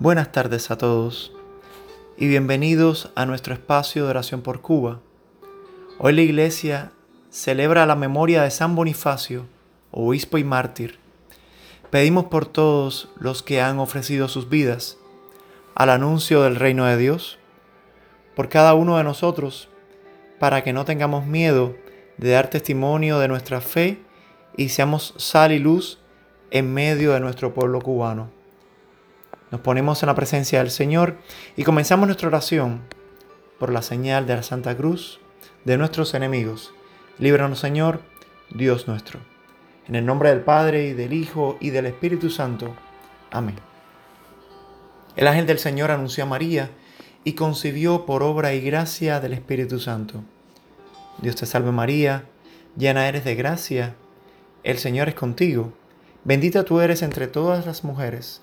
Buenas tardes a todos y bienvenidos a nuestro espacio de oración por Cuba. Hoy la iglesia celebra la memoria de San Bonifacio, obispo y mártir. Pedimos por todos los que han ofrecido sus vidas al anuncio del reino de Dios, por cada uno de nosotros, para que no tengamos miedo de dar testimonio de nuestra fe y seamos sal y luz en medio de nuestro pueblo cubano. Nos ponemos en la presencia del Señor y comenzamos nuestra oración por la señal de la Santa Cruz de nuestros enemigos. Líbranos, Señor, Dios nuestro. En el nombre del Padre y del Hijo y del Espíritu Santo. Amén. El ángel del Señor anunció a María y concibió por obra y gracia del Espíritu Santo. Dios te salve María, llena eres de gracia, el Señor es contigo, bendita tú eres entre todas las mujeres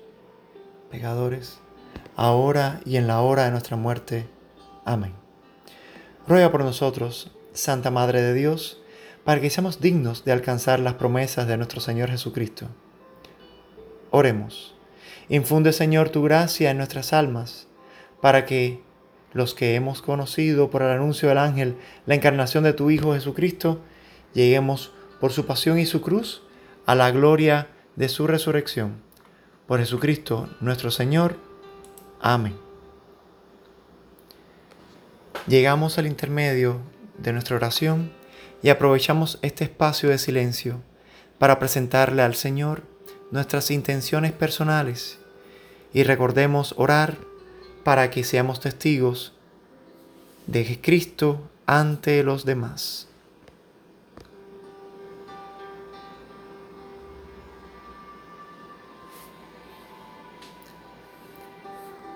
pecadores, ahora y en la hora de nuestra muerte. Amén. Ruega por nosotros, Santa Madre de Dios, para que seamos dignos de alcanzar las promesas de nuestro Señor Jesucristo. Oremos. Infunde, Señor, tu gracia en nuestras almas, para que los que hemos conocido por el anuncio del ángel la encarnación de tu Hijo Jesucristo, lleguemos por su pasión y su cruz a la gloria de su resurrección por Jesucristo nuestro Señor. Amén. Llegamos al intermedio de nuestra oración y aprovechamos este espacio de silencio para presentarle al Señor nuestras intenciones personales y recordemos orar para que seamos testigos de Cristo ante los demás.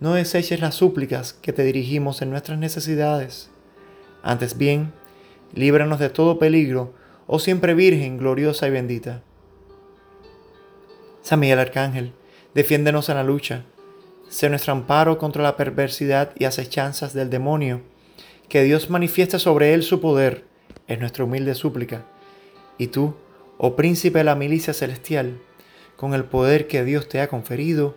no deseches las súplicas que te dirigimos en nuestras necesidades. Antes bien, líbranos de todo peligro, oh siempre Virgen, gloriosa y bendita. San Miguel Arcángel, defiéndenos en la lucha. Sé nuestro amparo contra la perversidad y acechanzas del demonio. Que Dios manifieste sobre él su poder, es nuestra humilde súplica. Y tú, oh príncipe de la milicia celestial, con el poder que Dios te ha conferido,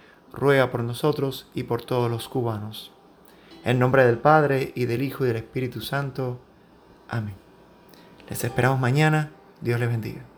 ruega por nosotros y por todos los cubanos. En nombre del Padre y del Hijo y del Espíritu Santo. Amén. Les esperamos mañana. Dios les bendiga.